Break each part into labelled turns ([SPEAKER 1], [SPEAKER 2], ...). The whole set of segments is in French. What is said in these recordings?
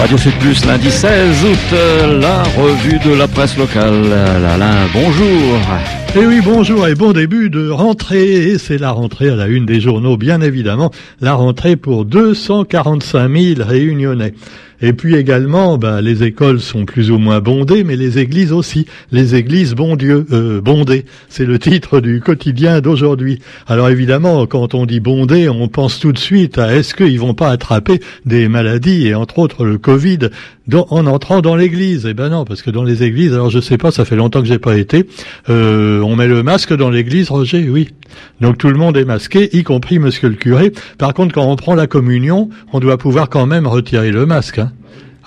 [SPEAKER 1] Radio Sud Plus, lundi 16 août, euh, la revue de la presse locale. Alain, bonjour.
[SPEAKER 2] Et eh oui, bonjour et bon début de rentrée. C'est la rentrée à la une des journaux, bien évidemment. La rentrée pour 245 000 réunionnais. Et puis également, bah, les écoles sont plus ou moins bondées, mais les églises aussi. Les églises, bon Dieu, euh, bondées. C'est le titre du quotidien d'aujourd'hui. Alors évidemment, quand on dit bondées, on pense tout de suite à est-ce qu'ils vont pas attraper des maladies, et entre autres le Covid, en entrant dans l'église. Eh ben non, parce que dans les églises, alors je sais pas, ça fait longtemps que j'ai pas été, euh, on met le masque dans l'église, Roger, oui. Donc tout le monde est masqué, y compris monsieur le curé. Par contre, quand on prend la communion, on doit pouvoir quand même retirer le masque. Hein.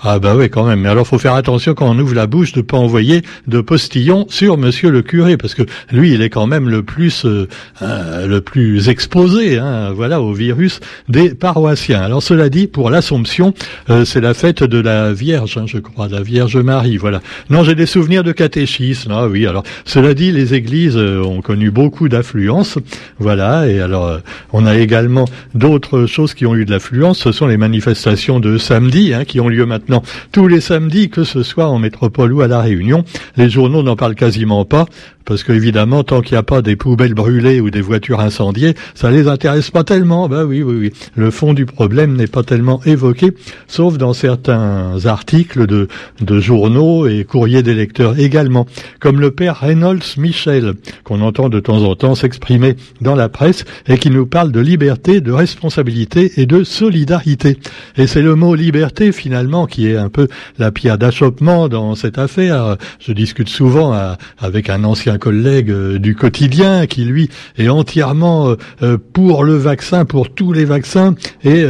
[SPEAKER 2] Ah bah oui quand même. Mais alors faut faire attention quand on ouvre la bouche de pas envoyer de postillon sur Monsieur le curé parce que lui il est quand même le plus euh, euh, le plus exposé hein, voilà au virus des paroissiens. Alors cela dit pour l'Assomption euh, c'est la fête de la Vierge hein, je crois la Vierge Marie voilà. Non j'ai des souvenirs de catéchisme ah oui alors cela dit les églises ont connu beaucoup d'affluence voilà et alors on a également d'autres choses qui ont eu de l'affluence ce sont les manifestations de samedi hein, qui ont lieu maintenant tous les samedis, que ce soit en métropole ou à La Réunion. Les journaux n'en parlent quasiment pas parce qu'évidemment, tant qu'il n'y a pas des poubelles brûlées ou des voitures incendiées, ça les intéresse pas tellement. Bah oui, oui, oui. Le fond du problème n'est pas tellement évoqué, sauf dans certains articles de, de journaux et courriers des lecteurs également, comme le père Reynolds Michel, qu'on entend de temps en temps s'exprimer dans la presse et qui nous parle de liberté, de responsabilité et de solidarité. Et c'est le mot liberté finalement qui est un peu la pierre d'achoppement dans cette affaire. Je discute souvent avec un ancien collègue euh, du quotidien qui lui est entièrement euh, euh, pour le vaccin, pour tous les vaccins et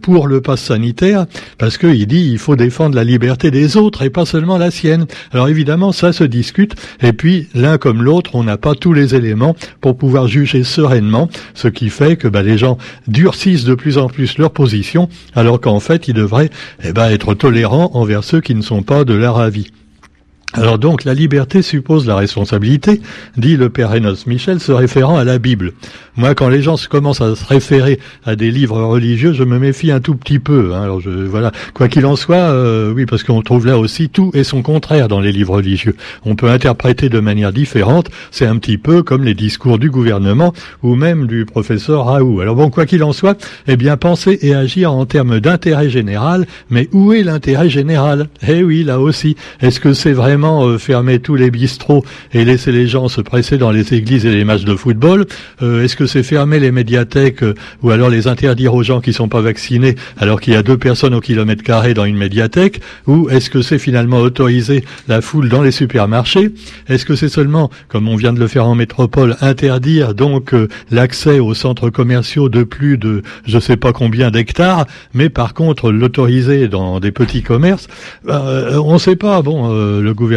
[SPEAKER 2] pour le pass sanitaire, parce qu'il dit il faut défendre la liberté des autres et pas seulement la sienne. Alors évidemment ça se discute et puis l'un comme l'autre on n'a pas tous les éléments pour pouvoir juger sereinement, ce qui fait que bah, les gens durcissent de plus en plus leur position, alors qu'en fait ils devraient eh ben, être tolérants envers ceux qui ne sont pas de leur avis. Alors donc, la liberté suppose la responsabilité, dit le père Enos Michel, se référant à la Bible. Moi, quand les gens commencent à se référer à des livres religieux, je me méfie un tout petit peu. Hein. Alors je, voilà, quoi qu'il en soit, euh, oui, parce qu'on trouve là aussi tout et son contraire dans les livres religieux. On peut interpréter de manière différente. C'est un petit peu comme les discours du gouvernement ou même du professeur Raoult. Alors bon, quoi qu'il en soit, eh bien, penser et agir en termes d'intérêt général. Mais où est l'intérêt général? Eh oui, là aussi. Est-ce que c'est vraiment euh, fermer tous les bistrots et laisser les gens se presser dans les églises et les matchs de football. Euh, Est-ce que c'est fermer les médiathèques euh, ou alors les interdire aux gens qui sont pas vaccinés alors qu'il y a deux personnes au kilomètre carré dans une médiathèque? Ou est-ce que c'est finalement autoriser la foule dans les supermarchés? Est-ce que c'est seulement, comme on vient de le faire en métropole, interdire donc l'accès aux centres commerciaux de plus de je sais pas combien d'hectares, mais par contre l'autoriser dans des petits commerces? On ne sait pas. Bon, le gouvernement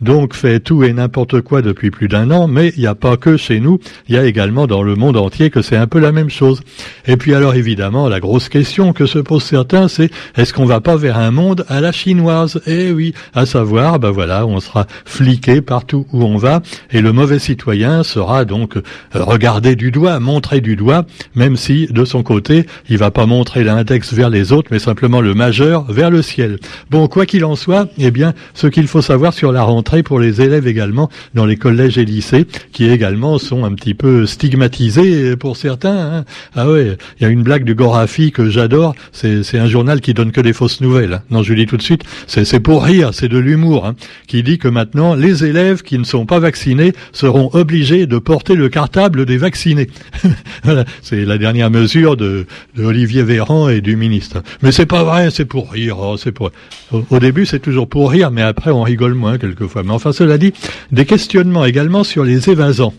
[SPEAKER 2] donc fait tout et n'importe quoi depuis plus d'un an, mais il n'y a pas que chez nous, il y a également dans le monde entier que c'est un peu la même chose. Et puis alors évidemment, la grosse question que se posent certains, c'est est-ce qu'on va pas vers un monde à la chinoise? Eh oui, à savoir, ben voilà, on sera fliqué partout où on va, et le mauvais citoyen sera donc euh, regardé du doigt, montré du doigt, même si de son côté, il va pas montrer l'index vers les autres, mais simplement le majeur vers le ciel. Bon, quoi qu'il en soit, eh bien, ce qu'il faut savoir savoir sur la rentrée pour les élèves également dans les collèges et lycées, qui également sont un petit peu stigmatisés pour certains. Hein. Ah ouais, il y a une blague du Gorafi que j'adore. C'est un journal qui donne que des fausses nouvelles. Hein. Non, je dis tout de suite, c'est pour rire, c'est de l'humour, hein, qui dit que maintenant les élèves qui ne sont pas vaccinés seront obligés de porter le cartable des vaccinés. voilà, c'est la dernière mesure de, de, Olivier Véran et du ministre. Mais c'est pas vrai, c'est pour rire. Oh, c'est pour. Au, au début, c'est toujours pour rire, mais après on rigole moins quelquefois. Mais enfin, cela dit, des questionnements également sur les évasants.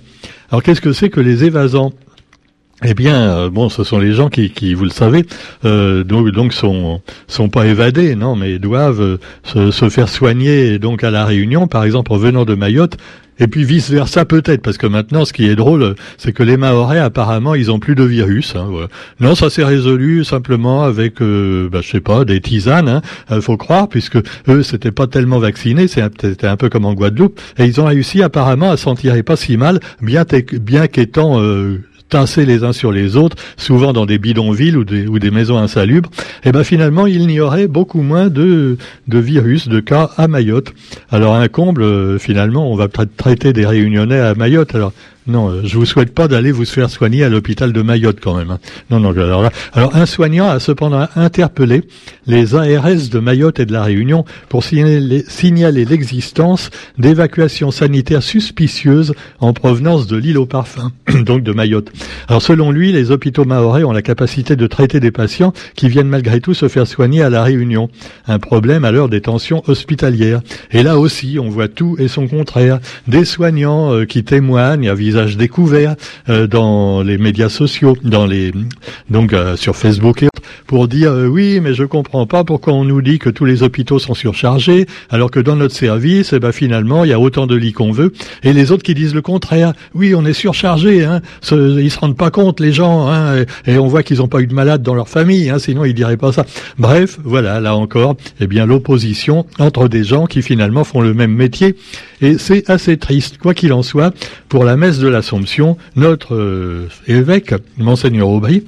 [SPEAKER 2] Alors, qu'est-ce que c'est que les évasants? Eh bien, euh, bon, ce sont les gens qui, vous le savez, euh, donc, sont sont pas évadés, non, mais doivent euh, se, faire soigner donc à la Réunion, par exemple en venant de Mayotte, et puis vice versa peut-être, parce que maintenant, ce qui est drôle, c'est que les Maorais apparemment, ils ont plus de virus. Hein, Non, ça s'est résolu simplement avec, euh, bah, je sais pas, des tisanes. Hein, euh, faut croire, puisque eux, c'était pas tellement vaccinés, c'était un peu comme en Guadeloupe, et ils ont réussi apparemment à s'en tirer pas si mal, bien qu'étant tassés les uns sur les autres, souvent dans des bidonvilles ou des, ou des maisons insalubres, et eh ben finalement il n'y aurait beaucoup moins de, de virus, de cas à Mayotte. Alors un comble, euh, finalement, on va traiter des réunionnais à Mayotte. Alors non, euh, je vous souhaite pas d'aller vous faire soigner à l'hôpital de Mayotte quand même. Hein. Non, non. Alors, alors un soignant a cependant interpellé les ARS de Mayotte et de la Réunion pour signaler l'existence d'évacuations sanitaires suspicieuses en provenance de l'île au parfum, donc de Mayotte. Alors selon lui, les hôpitaux maorais ont la capacité de traiter des patients qui viennent malgré tout se faire soigner à la Réunion. Un problème à l'heure des tensions hospitalières. Et là aussi, on voit tout et son contraire. Des soignants euh, qui témoignent à visage découvert euh, dans les médias sociaux, dans les donc euh, sur Facebook et pour dire euh, oui, mais je comprends pas pourquoi on nous dit que tous les hôpitaux sont surchargés, alors que dans notre service, eh ben finalement, il y a autant de lits qu'on veut, et les autres qui disent le contraire. Oui, on est surchargé, hein. ils se rendent pas compte les gens, hein, et, on voit qu'ils n'ont pas eu de malade dans leur famille, hein, sinon ils diraient pas ça. Bref, voilà, là encore, eh bien l'opposition entre des gens qui finalement font le même métier, et c'est assez triste. Quoi qu'il en soit, pour la messe de l'Assomption, notre euh, évêque, monseigneur Aubry,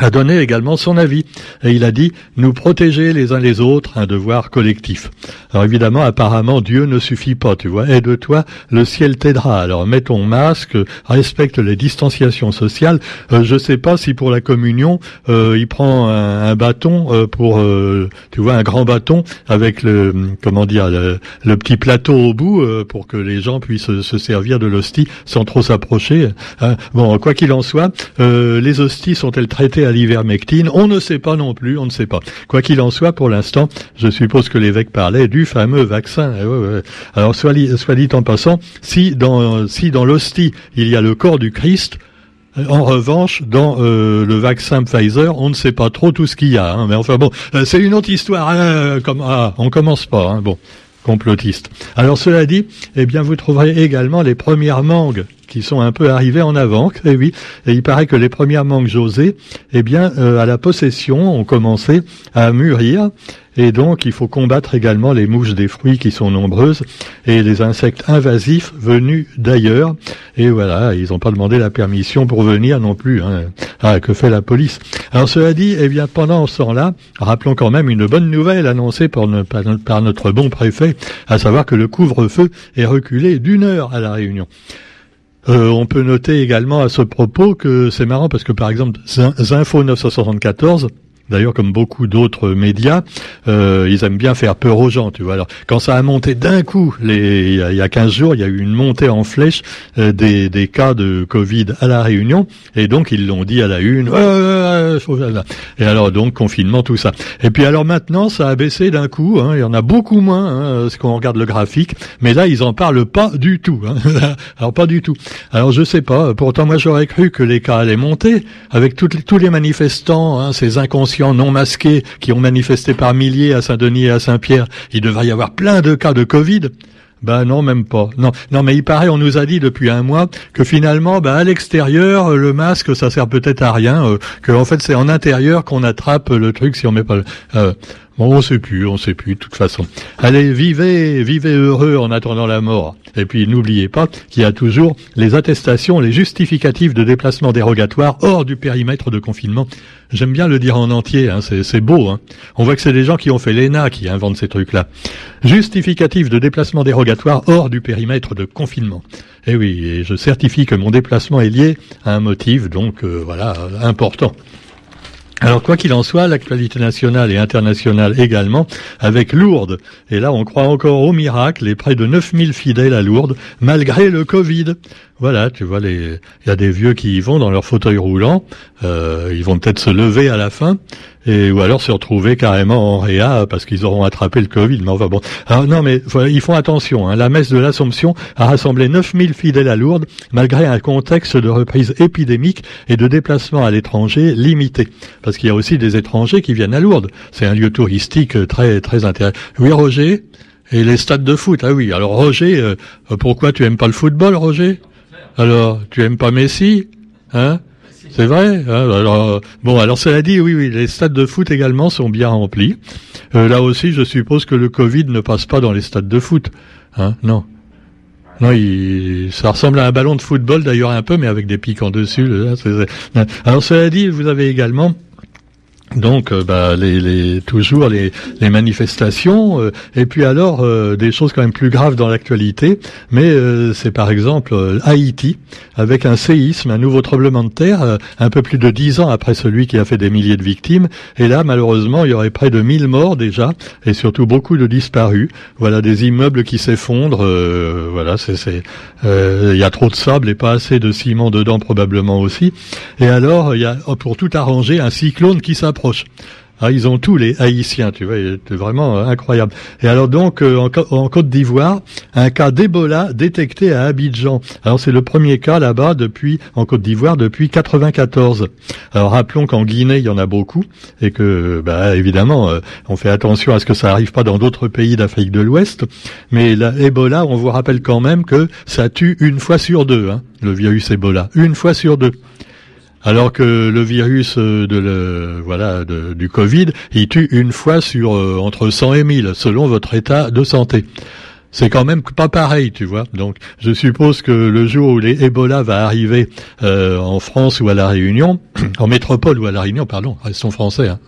[SPEAKER 2] a donné également son avis. Et il a dit, nous protéger les uns les autres, un devoir collectif. Alors évidemment, apparemment, Dieu ne suffit pas, tu vois. Aide-toi, le ciel t'aidera. Alors mets ton masque, respecte les distanciations sociales. Euh, je sais pas si pour la communion, euh, il prend un, bâton euh, pour, euh, tu vois, un grand bâton avec le, comment dire, le, petit plateau au bout pour que les gens puissent se servir de l'hostie sans trop s'approcher. Hein. Bon, quoi qu'il en soit, les hosties sont-elles traitées l'ivermectine. On ne sait pas non plus, on ne sait pas. Quoi qu'il en soit, pour l'instant, je suppose que l'évêque parlait du fameux vaccin. Eh Alors, soit, soit dit en passant, si dans, si dans l'hostie, il y a le corps du Christ, euh, en revanche, dans euh, le vaccin Pfizer, on ne sait pas trop tout ce qu'il y a. Hein. mais enfin bon, euh, c'est une autre histoire. Hein, comme ah, on commence pas. Hein, bon, complotiste. Alors cela dit, eh bien vous trouverez également les premières mangues qui sont un peu arrivées en avant. Et eh oui, et il paraît que les premières mangues José, eh bien euh, à la possession, ont commencé à mûrir. Et donc, il faut combattre également les mouches des fruits qui sont nombreuses et les insectes invasifs venus d'ailleurs. Et voilà, ils n'ont pas demandé la permission pour venir non plus. Hein. Ah, que fait la police? Alors, cela dit, eh bien, pendant ce temps-là, rappelons quand même une bonne nouvelle annoncée par notre bon préfet, à savoir que le couvre-feu est reculé d'une heure à la Réunion. Euh, on peut noter également à ce propos que c'est marrant parce que par exemple Zinfo 974 D'ailleurs, comme beaucoup d'autres médias, euh, ils aiment bien faire peur aux gens, tu vois. Alors, quand ça a monté d'un coup, les, il, y a, 15 jours, il y a eu une montée en flèche euh, des, des, cas de Covid à la Réunion, et donc ils l'ont dit à la une. et alors donc confinement, tout ça. Et puis alors maintenant, ça a baissé d'un coup. Hein, il y en a beaucoup moins, hein, ce qu'on regarde le graphique. Mais là, ils en parlent pas du tout. Hein. alors pas du tout. Alors je sais pas. Pourtant, moi, j'aurais cru que les cas allaient monter avec toutes, tous les manifestants, hein, ces inconscients non masqués qui ont manifesté par milliers à Saint-Denis et à Saint-Pierre, il devrait y avoir plein de cas de Covid. Ben non, même pas. Non, non, mais il paraît, on nous a dit depuis un mois que finalement, ben à l'extérieur, le masque, ça sert peut-être à rien. Euh, que en fait, c'est en intérieur qu'on attrape le truc si on met pas. Le, euh, Bon, on sait plus, on sait plus, de toute façon. Allez, vivez, vivez heureux en attendant la mort. Et puis, n'oubliez pas qu'il y a toujours les attestations, les justificatifs de déplacement dérogatoire hors du périmètre de confinement. J'aime bien le dire en entier, hein, c'est beau. Hein. On voit que c'est des gens qui ont fait l'ENA qui inventent ces trucs-là. Justificatif de déplacement dérogatoire hors du périmètre de confinement. Et eh oui, et je certifie que mon déplacement est lié à un motif, donc euh, voilà, important. Alors quoi qu'il en soit, l'actualité nationale et internationale également, avec Lourdes. Et là, on croit encore au miracle, les près de 9000 fidèles à Lourdes, malgré le Covid. Voilà, tu vois, il y a des vieux qui y vont dans leur fauteuil roulant, euh, ils vont peut-être se lever à la fin, et ou alors se retrouver carrément en réa parce qu'ils auront attrapé le Covid. Mais enfin bon, alors, non mais ils font attention. Hein. La messe de l'Assomption a rassemblé 9000 fidèles à Lourdes, malgré un contexte de reprise épidémique et de déplacement à l'étranger limité, parce qu'il y a aussi des étrangers qui viennent à Lourdes. C'est un lieu touristique très très intéressant. Oui, Roger? Et les stades de foot, ah oui. Alors Roger, euh, pourquoi tu aimes pas le football, Roger? Alors, tu aimes pas Messi Hein? C'est vrai. Hein? Alors, bon, alors cela dit, oui, oui, les stades de foot également sont bien remplis. Euh, là aussi, je suppose que le Covid ne passe pas dans les stades de foot. Hein? Non. Non, il, ça ressemble à un ballon de football d'ailleurs un peu, mais avec des pics en dessus. Alors cela dit, vous avez également donc, euh, bah, les, les, toujours les, les manifestations, euh, et puis alors euh, des choses quand même plus graves dans l'actualité. Mais c'est par exemple Haïti avec un séisme, un nouveau tremblement de terre, un peu plus de dix ans après celui qui a fait des milliers de victimes. Et là, malheureusement, il y aurait près de 1000 morts déjà, et surtout beaucoup de disparus. Voilà, des immeubles qui s'effondrent. voilà, c'est, il y a trop de sable et pas assez de ciment dedans probablement aussi. Et alors, il y a pour tout arranger un cyclone qui s'approche ah, ils ont tous les Haïtiens, tu vois, c'est vraiment euh, incroyable. Et alors donc euh, en, Côte d'Ivoire, un cas d'Ebola détecté à Abidjan. Alors c'est le premier cas là-bas depuis en Côte d'Ivoire depuis 94. Alors rappelons qu'en Guinée il y en a beaucoup et que bah, évidemment euh, on fait attention à ce que ça n'arrive pas dans d'autres pays d'Afrique de l'Ouest. Mais l'Ebola, on vous rappelle quand même que ça tue une fois sur deux, hein, le virus Ebola, une fois sur deux. Alors que le virus euh, de le, voilà du Covid, il tue une fois sur euh, entre 100 et 1000 selon votre état de santé. C'est quand même pas pareil, tu vois. Donc, je suppose que le jour où les Ebola va arriver euh, en France ou à la Réunion, en métropole ou à la Réunion, pardon, restons français, hein,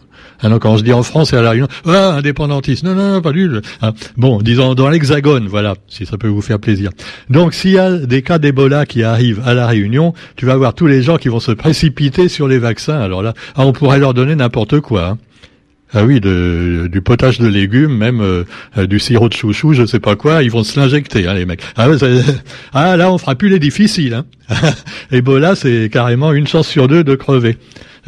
[SPEAKER 2] alors quand je dis en France et à la Réunion, ah, indépendantiste, non, non, pas du tout. Hein. Bon, disons dans l'Hexagone, voilà, si ça peut vous faire plaisir. Donc s'il y a des cas d'Ebola qui arrivent à la Réunion, tu vas voir tous les gens qui vont se précipiter sur les vaccins. Alors là, ah, on pourrait leur donner n'importe quoi. Hein. Ah oui, de, du potage de légumes, même euh, euh, du sirop de chouchou, je sais pas quoi, ils vont se l'injecter, hein, les mecs. Ah, ah, là, on fera plus les difficiles. Hein. Ebola, c'est carrément une chance sur deux de crever.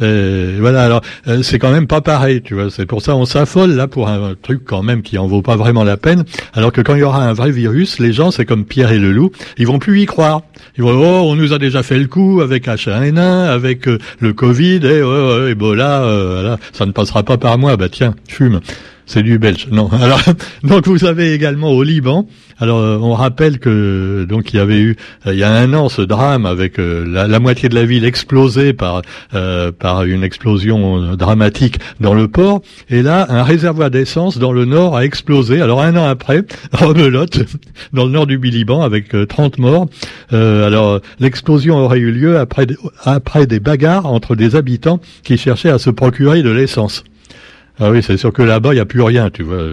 [SPEAKER 2] Euh, voilà, alors euh, c'est quand même pas pareil, tu vois. C'est pour ça on s'affole là pour un, truc quand même qui en vaut pas vraiment la peine. Alors que quand il y aura un vrai virus, les gens, c'est comme Pierre et le loup, ils vont plus y croire. Ils vont oh, on nous a déjà fait le coup avec H1N1, avec euh, le Covid, et oh, Ebola, voilà, ça ne passera pas par moi. Bah tiens, fume. C'est du belge. Non. Alors, donc vous avez également au Liban. Alors, euh, on rappelle que donc il y avait eu euh, il y a un an ce drame avec euh, la, moitié de la ville explosée par par une explosion dramatique dans le port. Et là, un réservoir d'essence dans le nord a explosé. Alors un an après, rebelote dans le nord du Liban avec 30 morts. alors l'explosion aurait eu lieu après après des bagarres entre des habitants qui cherchaient à se procurer de l'essence. Ah oui, c'est sûr que là-bas, il n'y a plus rien, tu vois.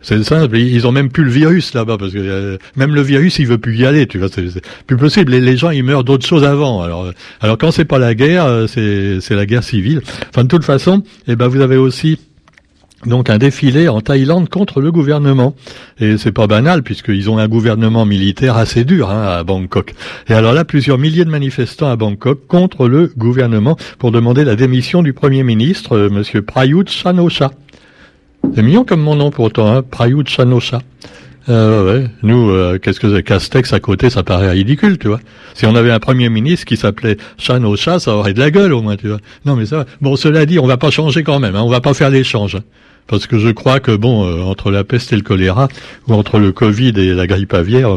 [SPEAKER 2] C'est simple, ils ont même plus le virus là-bas, parce que euh, même le virus, il veut plus y aller, tu vois. C'est plus possible. Les, gens, ils meurent d'autres choses avant. Alors, euh, alors quand c'est pas la guerre, euh, c'est la guerre civile. Enfin, de toute façon, eh ben, vous avez aussi donc un défilé en Thaïlande contre le gouvernement. Et c'est pas banal puisqu'ils ont un gouvernement militaire assez dur hein, à Bangkok. Et alors là, plusieurs milliers de manifestants à Bangkok contre le gouvernement pour demander la démission du Premier ministre, euh, Monsieur Prayut Chanosha. C'est mignon comme mon nom pourtant, hein, Prayut Chanosha. Euh, ouais. Nous, euh, qu'est-ce que c'est? Castex à côté, ça paraît ridicule, tu vois. Si on avait un premier ministre qui s'appelait Chanosha, ça aurait de la gueule au moins, tu vois. Non, mais ça. Bon, cela dit, on va pas changer quand même. Hein, on va pas faire l'échange. Hein parce que je crois que bon, euh, entre la peste et le choléra, ou entre le Covid et la grippe aviaire,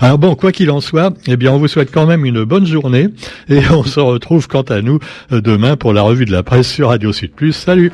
[SPEAKER 2] alors bon, quoi qu'il en soit, eh bien, on vous souhaite quand même une bonne journée, et on se retrouve quant à nous euh, demain pour la revue de la presse sur Radio Sud Plus. Salut